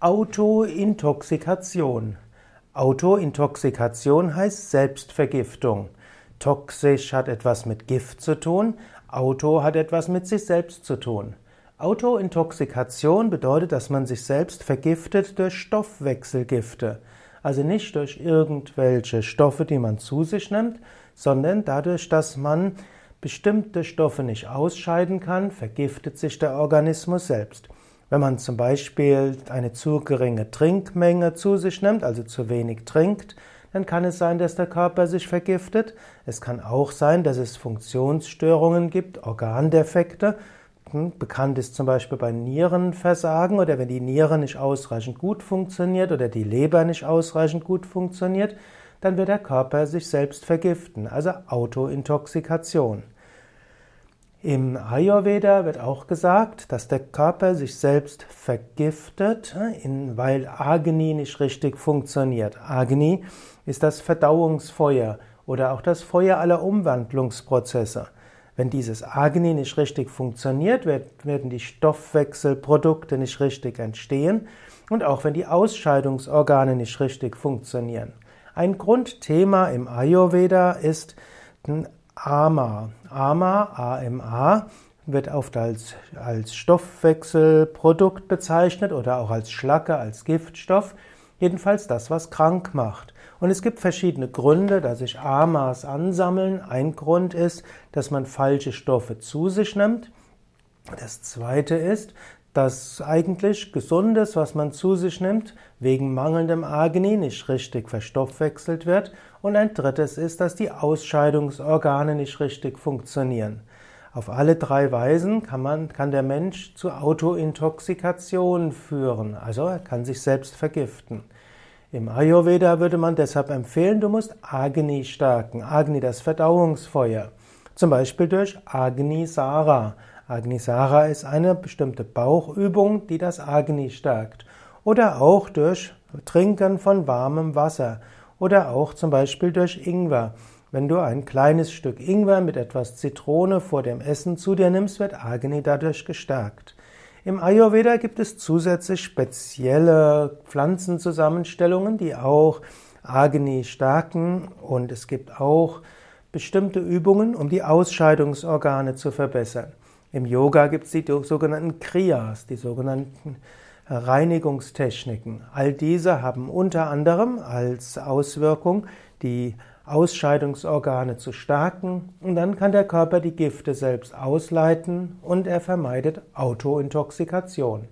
Autointoxikation. Autointoxikation heißt Selbstvergiftung. Toxisch hat etwas mit Gift zu tun, Auto hat etwas mit sich selbst zu tun. Autointoxikation bedeutet, dass man sich selbst vergiftet durch Stoffwechselgifte. Also nicht durch irgendwelche Stoffe, die man zu sich nimmt, sondern dadurch, dass man bestimmte Stoffe nicht ausscheiden kann, vergiftet sich der Organismus selbst. Wenn man zum Beispiel eine zu geringe Trinkmenge zu sich nimmt, also zu wenig trinkt, dann kann es sein, dass der Körper sich vergiftet. Es kann auch sein, dass es Funktionsstörungen gibt, Organdefekte. Hm, bekannt ist zum Beispiel bei Nierenversagen oder wenn die Niere nicht ausreichend gut funktioniert oder die Leber nicht ausreichend gut funktioniert, dann wird der Körper sich selbst vergiften, also Autointoxikation. Im Ayurveda wird auch gesagt, dass der Körper sich selbst vergiftet, weil Agni nicht richtig funktioniert. Agni ist das Verdauungsfeuer oder auch das Feuer aller Umwandlungsprozesse. Wenn dieses Agni nicht richtig funktioniert, werden die Stoffwechselprodukte nicht richtig entstehen und auch wenn die Ausscheidungsorgane nicht richtig funktionieren. Ein Grundthema im Ayurveda ist AMA. AMA, AMA, wird oft als, als Stoffwechselprodukt bezeichnet oder auch als Schlacke, als Giftstoff. Jedenfalls das, was krank macht. Und es gibt verschiedene Gründe, dass sich AMAs ansammeln. Ein Grund ist, dass man falsche Stoffe zu sich nimmt. Das zweite ist, dass eigentlich Gesundes, was man zu sich nimmt, wegen mangelndem Agni nicht richtig verstoffwechselt wird. Und ein drittes ist, dass die Ausscheidungsorgane nicht richtig funktionieren. Auf alle drei Weisen kann, man, kann der Mensch zu Autointoxikation führen, also er kann sich selbst vergiften. Im Ayurveda würde man deshalb empfehlen, du musst Agni stärken, Agni das Verdauungsfeuer, zum Beispiel durch Agni Sara. Agnisara ist eine bestimmte Bauchübung, die das Agni stärkt. Oder auch durch Trinken von warmem Wasser. Oder auch zum Beispiel durch Ingwer. Wenn du ein kleines Stück Ingwer mit etwas Zitrone vor dem Essen zu dir nimmst, wird Agni dadurch gestärkt. Im Ayurveda gibt es zusätzlich spezielle Pflanzenzusammenstellungen, die auch Agni stärken und es gibt auch bestimmte Übungen, um die Ausscheidungsorgane zu verbessern. Im Yoga gibt es die sogenannten Kriyas, die sogenannten Reinigungstechniken. All diese haben unter anderem als Auswirkung die Ausscheidungsorgane zu stärken und dann kann der Körper die Gifte selbst ausleiten und er vermeidet Autointoxikation.